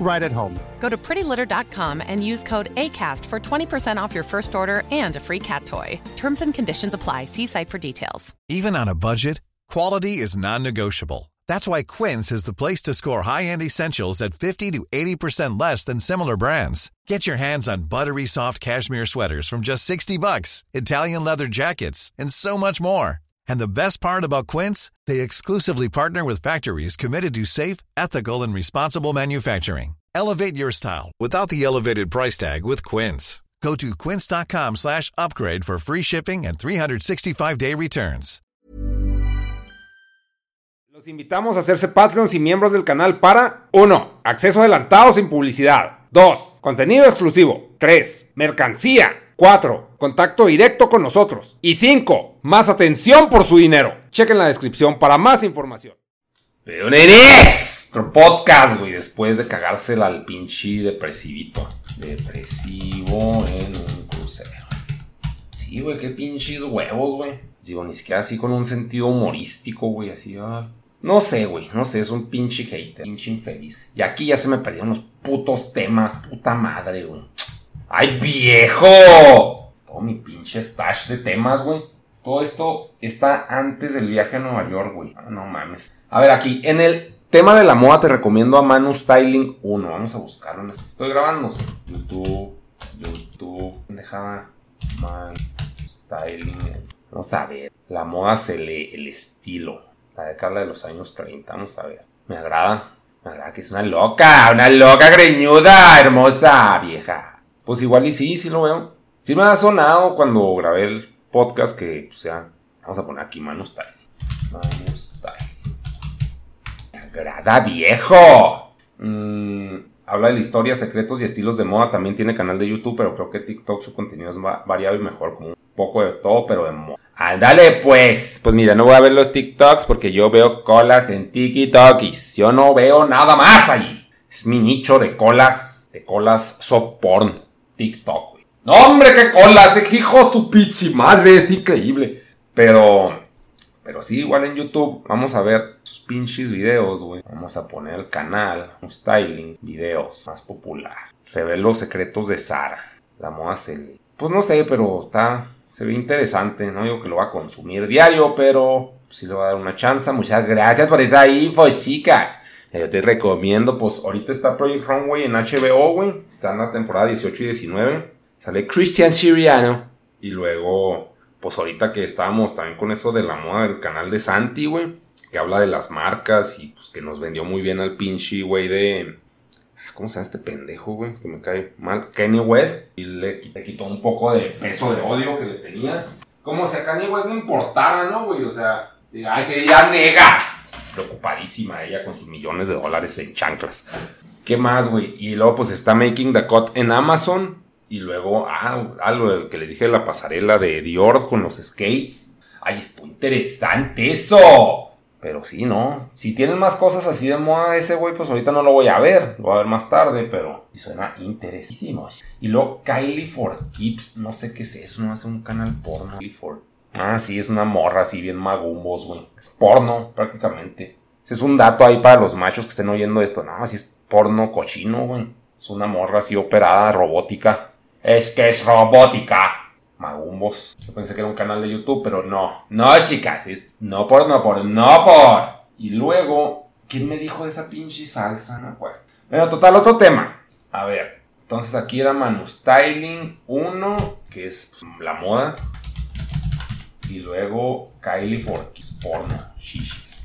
right at home. Go to prettylitter.com and use code ACAST for 20% off your first order and a free cat toy. Terms and conditions apply. See site for details. Even on a budget, quality is non-negotiable. That's why Quince is the place to score high-end essentials at 50 to 80% less than similar brands. Get your hands on buttery soft cashmere sweaters from just 60 bucks, Italian leather jackets, and so much more. And the best part about Quince, they exclusively partner with factories committed to safe, ethical, and responsible manufacturing. Elevate your style without the elevated price tag with Quince. Go to quince.com slash upgrade for free shipping and 365-day returns. Los invitamos a hacerse Patreons y miembros del canal para 1. Acceso adelantado sin publicidad 2. Contenido exclusivo 3. Mercancía 4. Contacto directo con nosotros. Y 5. Más atención por su dinero. Chequen la descripción para más información. Peoneres. Podcast, güey. Después de cagársela al pinche depresivito. Depresivo en un crucero. Sí, güey, qué pinches huevos, güey. Digo, ni siquiera así con un sentido humorístico, güey. Así. No sé, güey. No sé, es un pinche hater. Pinche infeliz. Y aquí ya se me perdieron los putos temas. Puta madre, güey. ¡Ay, viejo! Todo mi pinche stash de temas, güey. Todo esto está antes del viaje a Nueva York, güey. Ah, no mames. A ver, aquí, en el tema de la moda te recomiendo a Manu Styling 1. Vamos a buscarlo. Estoy grabando. YouTube, YouTube. Dejaba Manu Styling. Vamos a ver. La moda se lee, el estilo. La de Carla de los años 30. Vamos a ver. Me agrada. Me agrada que es una loca. Una loca greñuda, hermosa, vieja. Pues igual y sí, sí lo veo. Sí me ha sonado cuando grabé el podcast que, pues ya, vamos a poner aquí Manu Style. Manu Style. Agrada viejo. Mm, habla de la historia, secretos y estilos de moda. También tiene canal de YouTube, pero creo que TikTok su contenido es variado y mejor. Como un poco de todo, pero de moda. Ándale pues. Pues mira, no voy a ver los TikToks porque yo veo colas en TikTok y yo no veo nada más ahí. Es mi nicho de colas, de colas soft porn. TikTok, güey. No, hombre, qué colas, de hijo tu pichi madre, es increíble. Pero, pero sí, igual en YouTube, vamos a ver sus pinches videos, güey. Vamos a poner el canal, un styling, videos más popular. Revelo secretos de Sara. La moda se Pues no sé, pero está, se ve interesante. No digo que lo va a consumir diario, pero sí le va a dar una chance. Muchas gracias por estar ahí, chicas. Yo te recomiendo, pues ahorita está Project Runway en HBO, güey. Está en la temporada 18 y 19. Sale Christian Siriano. Y luego, pues ahorita que estábamos también con eso de la moda del canal de Santi, güey. Que habla de las marcas y pues que nos vendió muy bien al pinche, güey, de... ¿Cómo se llama este pendejo, güey? Que me cae mal. Kanye West. Y le, quitó un poco de peso de odio que le tenía. Como si a Kanye West no importara, ¿no, güey? O sea, ay, que ya negas preocupadísima ella con sus millones de dólares en chanclas. ¿Qué más, güey? Y luego pues está Making the Cut en Amazon. Y luego, ah, algo que les dije de la pasarela de Dior con los skates. Ay, es muy interesante eso. Pero sí, ¿no? Si tienen más cosas así de moda ese güey, pues ahorita no lo voy a ver. Lo voy a ver más tarde, pero suena interesantísimo. Y luego Kylie for Keeps, no sé qué es eso, no hace un canal porno. Kylie for Ah, sí, es una morra así bien magumbos, güey. Es porno, prácticamente. Ese es un dato ahí para los machos que estén oyendo esto. No, así es porno cochino, güey. Es una morra así operada, robótica. Es que es robótica. Magumbos. Yo pensé que era un canal de YouTube, pero no. No, chicas. Es no por, no por, no por. Y luego, ¿quién me dijo esa pinche salsa? No acuerdo. Bueno, total, otro tema. A ver. Entonces aquí era Manu Styling 1, que es la moda. Y luego Kylie Fortis, porno, shishis.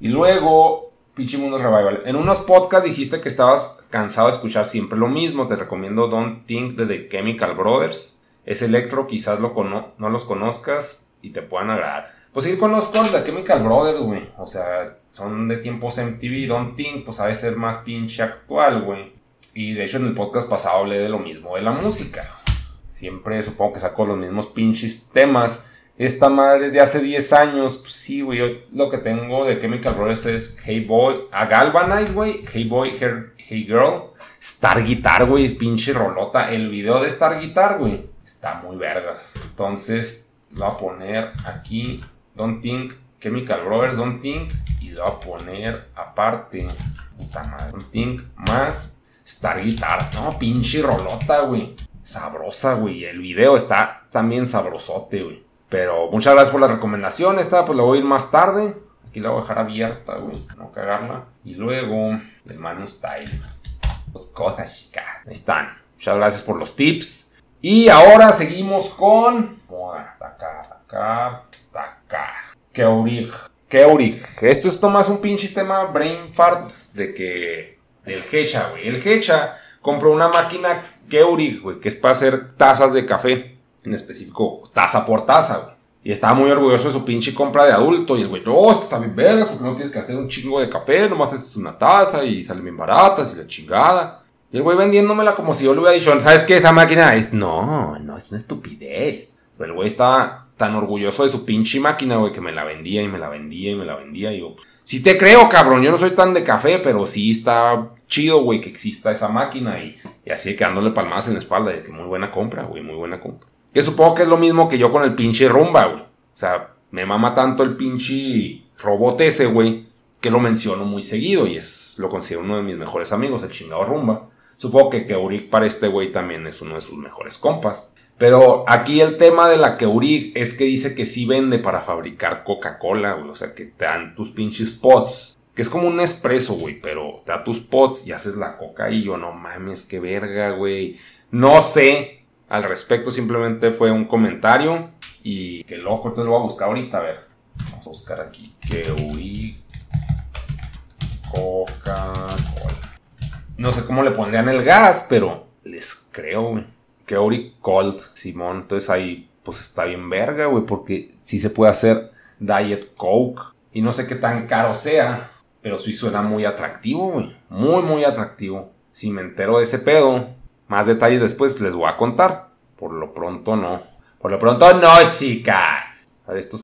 Y luego Pinche Mundo Revival. En unos podcasts dijiste que estabas cansado de escuchar siempre lo mismo. Te recomiendo Don't Think de The Chemical Brothers. Es electro, quizás lo no los conozcas y te puedan agradar. Pues sí, conozco The Chemical Brothers, güey. O sea, son de tiempos MTV. Don't Think, pues sabe ser más pinche actual, güey. Y de hecho en el podcast pasado hablé de lo mismo de la música. Siempre supongo que saco los mismos pinches temas. Esta madre es de hace 10 años. Pues sí, güey. Lo que tengo de Chemical Brothers es Hey Boy. A Galvanize, güey. Hey Boy, Hey Girl. Star Guitar, güey. Pinche rolota. El video de Star Guitar, güey. Está muy vergas. Entonces, lo voy a poner aquí. Don't Think. Chemical Brothers, Don't Think. Y lo voy a poner aparte. Puta madre. Don't Think más Star Guitar. No, pinche rolota, güey. Sabrosa, güey. El video está también sabrosote, güey. Pero muchas gracias por la recomendación. Esta pues la voy a ir más tarde. Aquí la voy a dejar abierta, güey. No cagarla. Y luego el Manu Style. Cosas chicas. Ahí están. Muchas gracias por los tips. Y ahora seguimos con. Tacar, tacar, tacar. Keurig. Keurig. Esto es más un pinche tema brain fart de que. Del Hecha, güey. El Hecha compró una máquina Keurig, güey, que es para hacer tazas de café en específico taza por taza, güey. Y estaba muy orgulloso de su pinche compra de adulto. Y el güey, no, está bien vergas, porque no tienes que hacer un chingo de café, nomás haces una taza y salen bien baratas y la chingada. Y el güey vendiéndomela como si yo le hubiera dicho, ¿sabes qué? Esa máquina es, no, no, es una estupidez. Pero el güey estaba tan orgulloso de su pinche máquina, güey, que me la vendía y me la vendía y me la vendía. Y yo, pues, sí te creo, cabrón, yo no soy tan de café, pero sí está chido, güey, que exista esa máquina. Y, y así quedándole palmadas en la espalda de que muy buena compra, güey, muy buena compra. Que supongo que es lo mismo que yo con el pinche rumba, güey. O sea, me mama tanto el pinche robot ese, güey, que lo menciono muy seguido y es lo considero uno de mis mejores amigos, el chingado rumba. Supongo que Keurig para este güey también es uno de sus mejores compas. Pero aquí el tema de la Keurig es que dice que sí vende para fabricar Coca-Cola, güey. O sea, que te dan tus pinches pots. Que es como un espresso, güey. Pero te da tus pots y haces la coca y yo, no mames, qué verga, güey. No sé al respecto, simplemente fue un comentario y qué loco, entonces lo voy a buscar ahorita, a ver. Vamos a buscar aquí. Coca-Cola. No sé cómo le pondrían el gas, pero les creo, güey. Keurig Cold, Simón. Entonces ahí, pues está bien verga, güey, porque sí se puede hacer Diet Coke. Y no sé qué tan caro sea, pero sí suena muy atractivo, güey. Muy, muy atractivo. Si me entero de ese pedo, más detalles después les voy a contar. Por lo pronto no. Por lo pronto no, chicas. Estos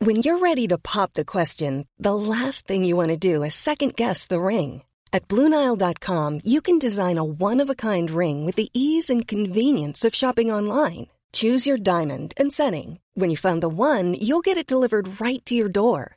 When you're ready to pop the question, the last thing you want to do is second guess the ring. At BlueNile.com, you can design a one-of-a-kind ring with the ease and convenience of shopping online. Choose your diamond and setting. When you find the one, you'll get it delivered right to your door.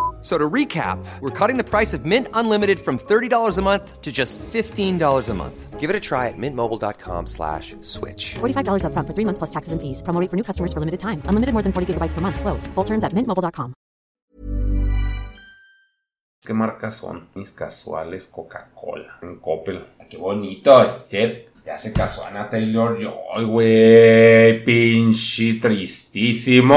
So to recap, we're cutting the price of Mint Unlimited from $30 a month to just $15 a month. Give it a try at mintmobile.com slash switch. $45 up front for three months plus taxes and fees. Promo for new customers for limited time. Unlimited more than 40 gigabytes per month. Slows. Full terms at mintmobile.com. ¿Qué marcas son? Mis casuales Coca-Cola. En Coppel. Qué bonito ser. Ya se casó Ana Taylor-Joy, güey. Pinche tristísimo.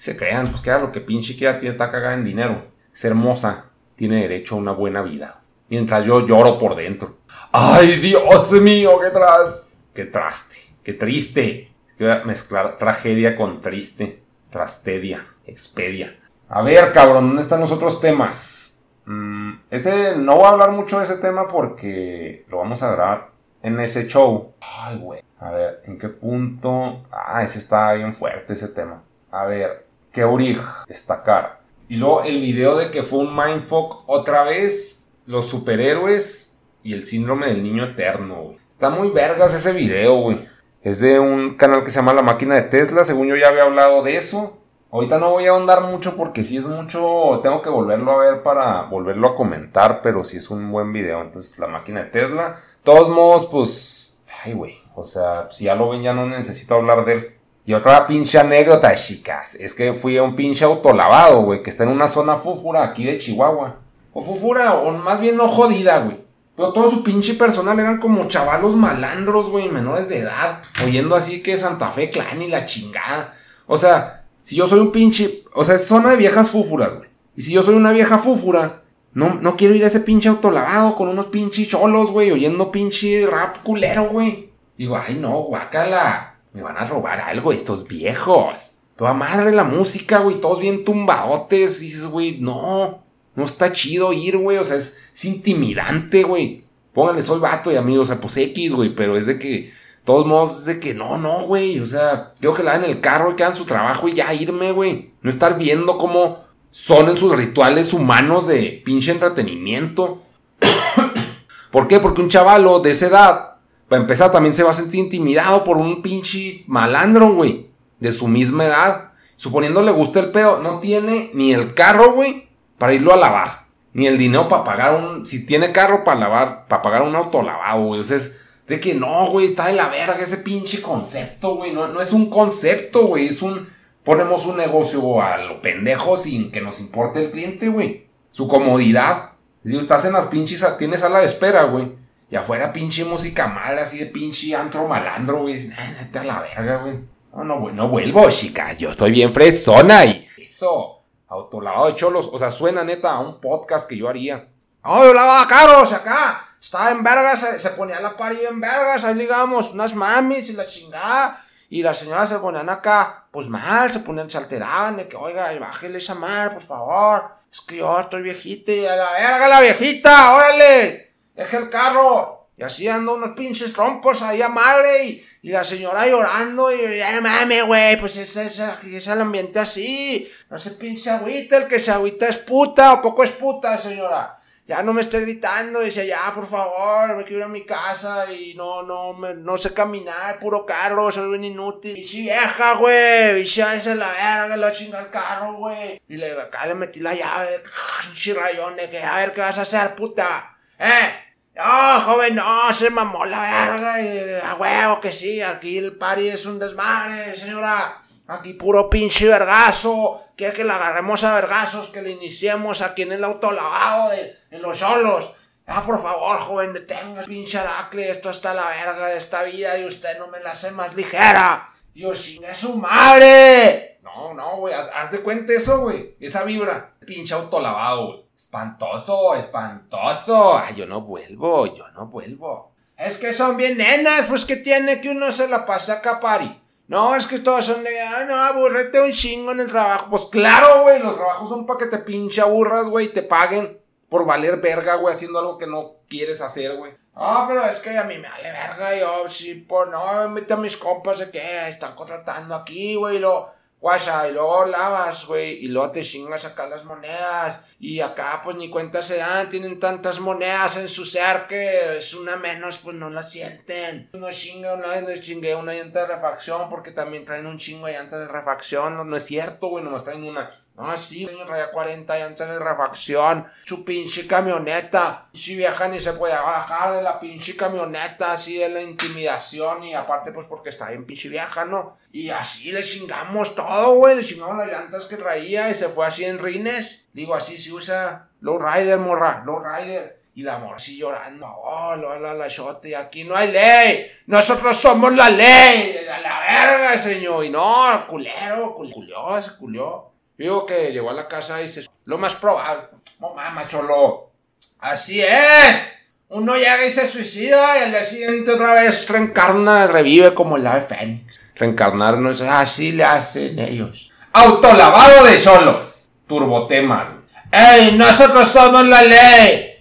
Se crean, pues que lo que pinche quiera, tiene está cagada en dinero. Es hermosa, tiene derecho a una buena vida. Mientras yo lloro por dentro. ¡Ay, Dios mío! ¡Qué tras! ¡Qué traste! ¡Qué triste! Voy a mezclar tragedia con triste. Trastedia. Expedia. A ver, cabrón, ¿dónde están los otros temas? Mm, ese, no voy a hablar mucho de ese tema porque lo vamos a grabar en ese show. Ay, güey. A ver, ¿en qué punto? Ah, ese está bien fuerte, ese tema. A ver, Keurig, destacar. Y luego el video de que fue un mindfuck otra vez, los superhéroes y el síndrome del niño eterno, Está muy vergas ese video, güey. Es de un canal que se llama La Máquina de Tesla. Según yo ya había hablado de eso. Ahorita no voy a ahondar mucho porque si es mucho. Tengo que volverlo a ver para volverlo a comentar. Pero si es un buen video. Entonces, La Máquina de Tesla. todos modos, pues. Ay, güey. O sea, si ya lo ven, ya no necesito hablar de él. Y otra pinche anécdota, chicas. Es que fui a un pinche autolavado, güey. Que está en una zona fúfura aquí de Chihuahua. O fúfura, o más bien no jodida, güey. Pero todo su pinche personal eran como chavalos malandros, güey, menores de edad. Oyendo así que Santa Fe Clan y la chingada. O sea, si yo soy un pinche. O sea, es zona de viejas fúfuras, güey. Y si yo soy una vieja fúfura, no, no quiero ir a ese pinche autolavado con unos pinches cholos, güey, oyendo pinche rap culero, güey. Digo, ay no, guácala. Me van a robar algo estos viejos. Toda madre la música, güey, todos bien tumbaotes. Y dices, güey, no. No está chido ir, güey. O sea, es, intimidante, güey. Póngale, soy vato y amigos, o sea, pues X, güey. Pero es de que, todos modos, es de que no, no, güey. O sea, quiero que la en el carro y que hagan su trabajo y ya irme, güey. No estar viendo cómo son en sus rituales humanos de pinche entretenimiento. ¿Por qué? Porque un chavalo de esa edad, para empezar, también se va a sentir intimidado por un pinche malandro, güey. De su misma edad. Suponiendo le gusta el pedo, no tiene ni el carro, güey para irlo a lavar. Ni el dinero para pagar un. Si tiene carro para lavar, para pagar un auto lavado, güey. O sea, es de que no, güey, está de la verga ese pinche concepto, güey. No, no es un concepto, güey. Es un. Ponemos un negocio a lo pendejo sin que nos importe el cliente, güey. Su comodidad. Si estás en las pinches. Tienes sala de espera, güey. Y afuera pinche música mala, así de pinche antro malandro, güey. Neta la verga, güey. No, no, no vuelvo, chicas. Yo estoy bien fresona y. Eso. Autolavado de cholos. O sea, suena neta a un podcast que yo haría. Oh, yo lavaba carros acá. Estaba en vergas, se, ponía la parilla en vergas. Ahí ligamos unas mamis y la chingada. Y las señoras se ponían acá, pues mal, se ponían, se alteraban de que, oiga, bájele esa madre, por favor. Es que yo estoy viejita y a la verga la viejita, órale. Deja el carro. Y así ando unos pinches trompos ahí a madre y y la señora llorando y, ya mame, güey, pues es, es, es, el ambiente así. No se pinche agüita, el que se agüita es puta, o poco es puta, señora. Ya no me esté gritando, dice, ya, por favor, me quiero ir a mi casa y no, no, me, no sé caminar, puro carro, soy bien inútil. Y si vieja, güey, y si esa es la verga, la chinga el carro, güey. Y le, acá le metí la llave, un chirrayón de que, a ver, ¿qué vas a hacer, puta? ¿Eh? No, joven, no, se mamó la verga. Y, a huevo que sí, aquí el party es un desmadre, señora. Aquí puro pinche vergazo. Quiere que la agarremos a vergazos, que le iniciemos aquí en el autolavado de, en los solos. Ah, por favor, joven, detenga pinche aracle. Esto está la verga de esta vida y usted no me la hace más ligera. Dios, chingue su madre. No, no, güey, haz, haz, de cuenta eso, güey. Esa vibra. Pinche autolavado, güey. Espantoso, espantoso. Ay, yo no vuelvo, yo no vuelvo. Es que son bien nenas, pues que tiene que uno se la pase a capari. No, es que todos son de, ah, no, aburrete un chingo en el trabajo. Pues claro, güey, los trabajos son para que te pinche aburras, güey, y te paguen por valer verga, güey, haciendo algo que no quieres hacer, güey. Ah, pero es que a mí me vale verga, yo, sí, pues no, mete a mis compas de que están contratando aquí, güey, lo guasa, y luego lavas, güey, y luego te chingas acá las monedas, y acá pues ni cuenta se dan, tienen tantas monedas en su ser que es una menos, pues no la sienten. No chinga una vez, no chingué una llanta de refacción, porque también traen un chingo de llantas de refacción, no, no es cierto, güey, nomás traen una. Ah, sí, señor, traía 40 llantas de refacción. Su pinche camioneta. Si vieja ni se puede bajar de la pinche camioneta, así de la intimidación. Y aparte, pues porque está bien pinche vieja, ¿no? Y así le chingamos todo, güey. Le chingamos las llantas que traía y se fue así en rines. Digo, así se usa. Low rider, morra. Low rider. Y la morra así llorando. Oh, la, la, la shot. Y aquí no hay ley. Nosotros somos la ley. A la verga, señor. Y no, culero, culió, se culió. Digo que llegó a la casa y se... Lo más probable. No mames, cholo. Así es. Uno llega y se suicida y al día siguiente otra vez reencarna, revive como el ave fénix. Reencarnarnos, así le hacen ellos. Autolavado de solos. Turbotemas. ¡Ey! Nosotros somos la ley.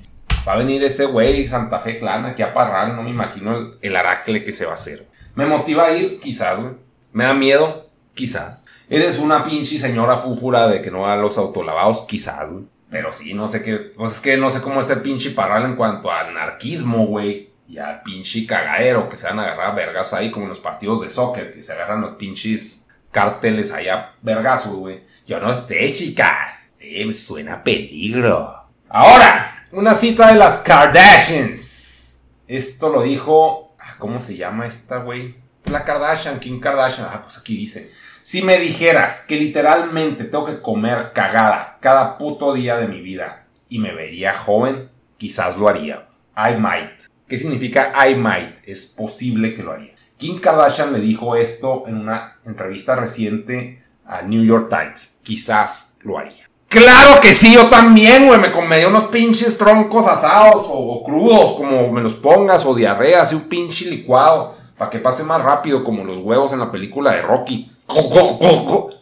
Va a venir este güey, Santa Fe Clan, aquí a Parral. No me imagino el, el aracle que se va a hacer. Me motiva a ir, quizás, güey. Me da miedo, quizás. Eres una pinche señora fúfura de que no a los autolavados, quizás, güey. Pero sí, no sé qué. Pues es que no sé cómo está el pinche parral en cuanto al anarquismo, güey. y al pinche cagadero que se van a agarrar vergas ahí, como en los partidos de soccer, que se agarran los pinches carteles allá vergazos, güey. Yo no sé, chicas. Sí, me suena peligro. Ahora, una cita de las Kardashians. Esto lo dijo. Ah, ¿Cómo se llama esta, güey? La Kardashian, Kim Kardashian. Ah, pues aquí dice. Si me dijeras que literalmente tengo que comer cagada cada puto día de mi vida y me vería joven, quizás lo haría. I might. ¿Qué significa I might? Es posible que lo haría. Kim Kardashian le dijo esto en una entrevista reciente a New York Times. Quizás lo haría. Claro que sí, yo también, güey. Me comería unos pinches troncos asados o, crudos, como me los pongas, o diarrea, así un pinche licuado, para que pase más rápido, como los huevos en la película de Rocky.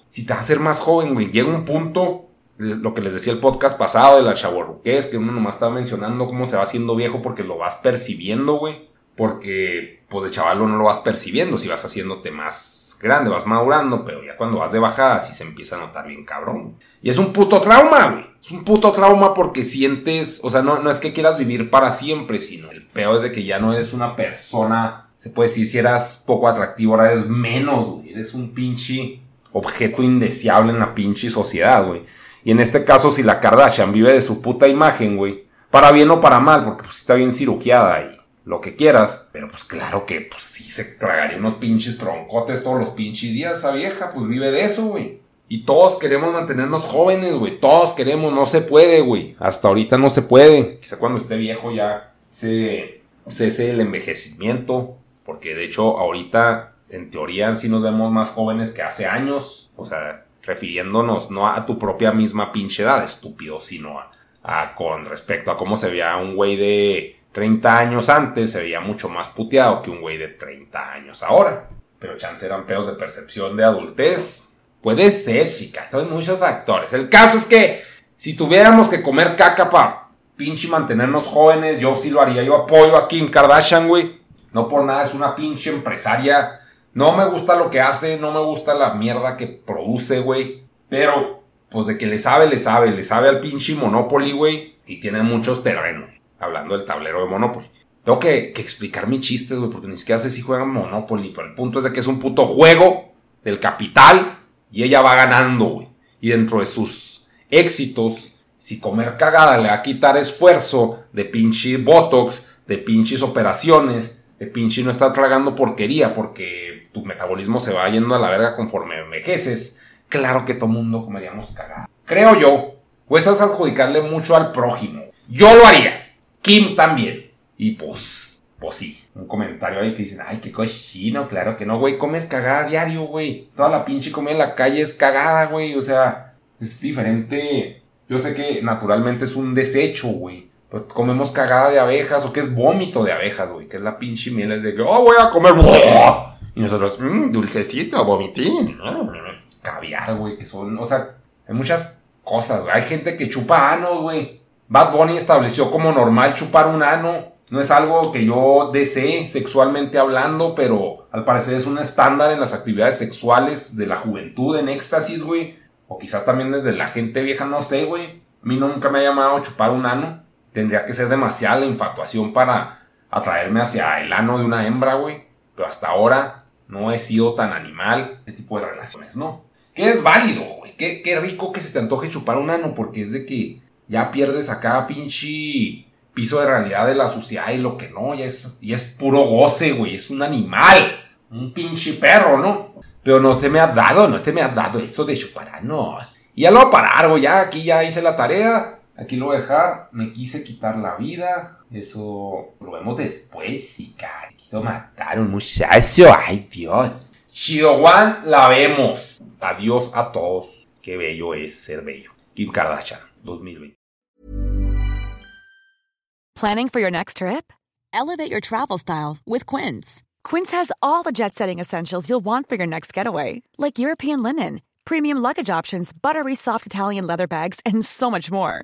Si te vas a hacer más joven, güey, llega un punto lo que les decía el podcast pasado de la chaborruqués, que uno nomás estaba mencionando cómo se va haciendo viejo porque lo vas percibiendo, güey. Porque, pues de chavalo no lo vas percibiendo, si vas haciéndote más grande, vas madurando, pero ya cuando vas de bajada sí se empieza a notar bien cabrón. Y es un puto trauma, güey. Es un puto trauma porque sientes, o sea, no, no es que quieras vivir para siempre, sino el peor es de que ya no eres una persona, se puede decir, si eras poco atractivo, ahora eres menos, güey. Eres un pinche objeto indeseable en la pinche sociedad, güey. Y en este caso, si la Kardashian vive de su puta imagen, güey, para bien o para mal, porque pues está bien cirugiada y lo que quieras, pero pues claro que pues sí se tragaría unos pinches troncotes todos los pinches días, esa vieja, pues vive de eso, güey. Y todos queremos mantenernos jóvenes, güey. Todos queremos, no se puede, güey. Hasta ahorita no se puede. Quizá cuando esté viejo ya se cese el envejecimiento. Porque de hecho, ahorita, en teoría, sí nos vemos más jóvenes que hace años. O sea, refiriéndonos no a tu propia misma pinche edad, estúpido, sino a, con respecto a cómo se veía un güey de 30 años antes, se veía mucho más puteado que un güey de 30 años ahora. Pero chance eran pedos de percepción de adultez. Puede ser, chicas, son muchos factores. El caso es que si tuviéramos que comer caca para pinche mantenernos jóvenes, yo sí lo haría. Yo apoyo a Kim Kardashian, güey. No por nada es una pinche empresaria no me gusta lo que hace, no me gusta la mierda que produce, güey. Pero, pues de que le sabe, le sabe. Le sabe al pinche Monopoly, güey. Y tiene muchos terrenos. Hablando del tablero de Monopoly. Tengo que, explicar mi chiste, güey, porque ni siquiera sé si juegan Monopoly. Pero el punto es de que es un puto juego del capital y ella va ganando, güey. Y dentro de sus éxitos, si comer cagada le va a quitar esfuerzo de pinche botox, de pinches operaciones, de pinche no está tragando porquería porque tu metabolismo se va yendo a la verga conforme envejeces, claro que todo mundo comeríamos cagada. Creo yo, eso es adjudicarle mucho al prójimo. Yo lo haría. Kim también. Y pues, pues sí. Un comentario ahí que dicen, ay, qué cochino, claro que no, güey, comes cagada diario, güey. Toda la pinche comida en la calle es cagada, güey. O sea, es diferente. Yo sé que naturalmente es un desecho, güey. Pero comemos cagada de abejas o que es vómito de abejas, güey. Que es la pinche miel, es de que, oh, voy a comer. Y nosotros, mmm, dulcecito, vomitín. Caviar, güey, que son, o sea, hay muchas cosas, güey. Hay gente que chupa ano, güey. Bad Bunny estableció como normal chupar un ano. No es algo que yo desee sexualmente hablando, pero al parecer es un estándar en las actividades sexuales de la juventud en éxtasis, güey. O quizás también desde la gente vieja, no sé, güey. A mí nunca me ha llamado chupar un ano. Tendría que ser demasiada la infatuación para atraerme hacia el ano de una hembra, güey. Pero hasta ahora no he sido tan animal, ese tipo de relaciones, no. Que es válido, güey. Qué, qué rico que se te antoje chupar un ano, porque es de que ya pierdes acá pinche piso de realidad de la suciedad y lo que no, ya es, es puro goce, güey. Es un animal, un pinche perro, ¿no? Pero no te me has dado, no te me has dado esto de chupar ano. Y ya lo voy a parar, güey. Ya aquí ya hice la tarea. Aquí lo voy. Me quise quitar la vida. Eso lo vemos después, y Quiero matar un muchacho. Ay, Dios. Chido One, la vemos. Adiós a todos. Qué bello es ser bello. Kim Kardashian, 2020. Planning for your next trip? Elevate your travel style with Quince. Quince has all the jet setting essentials you'll want for your next getaway, like European linen, premium luggage options, buttery soft Italian leather bags, and so much more.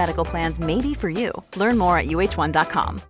Medical Plans may be for you. Learn more at uh1.com.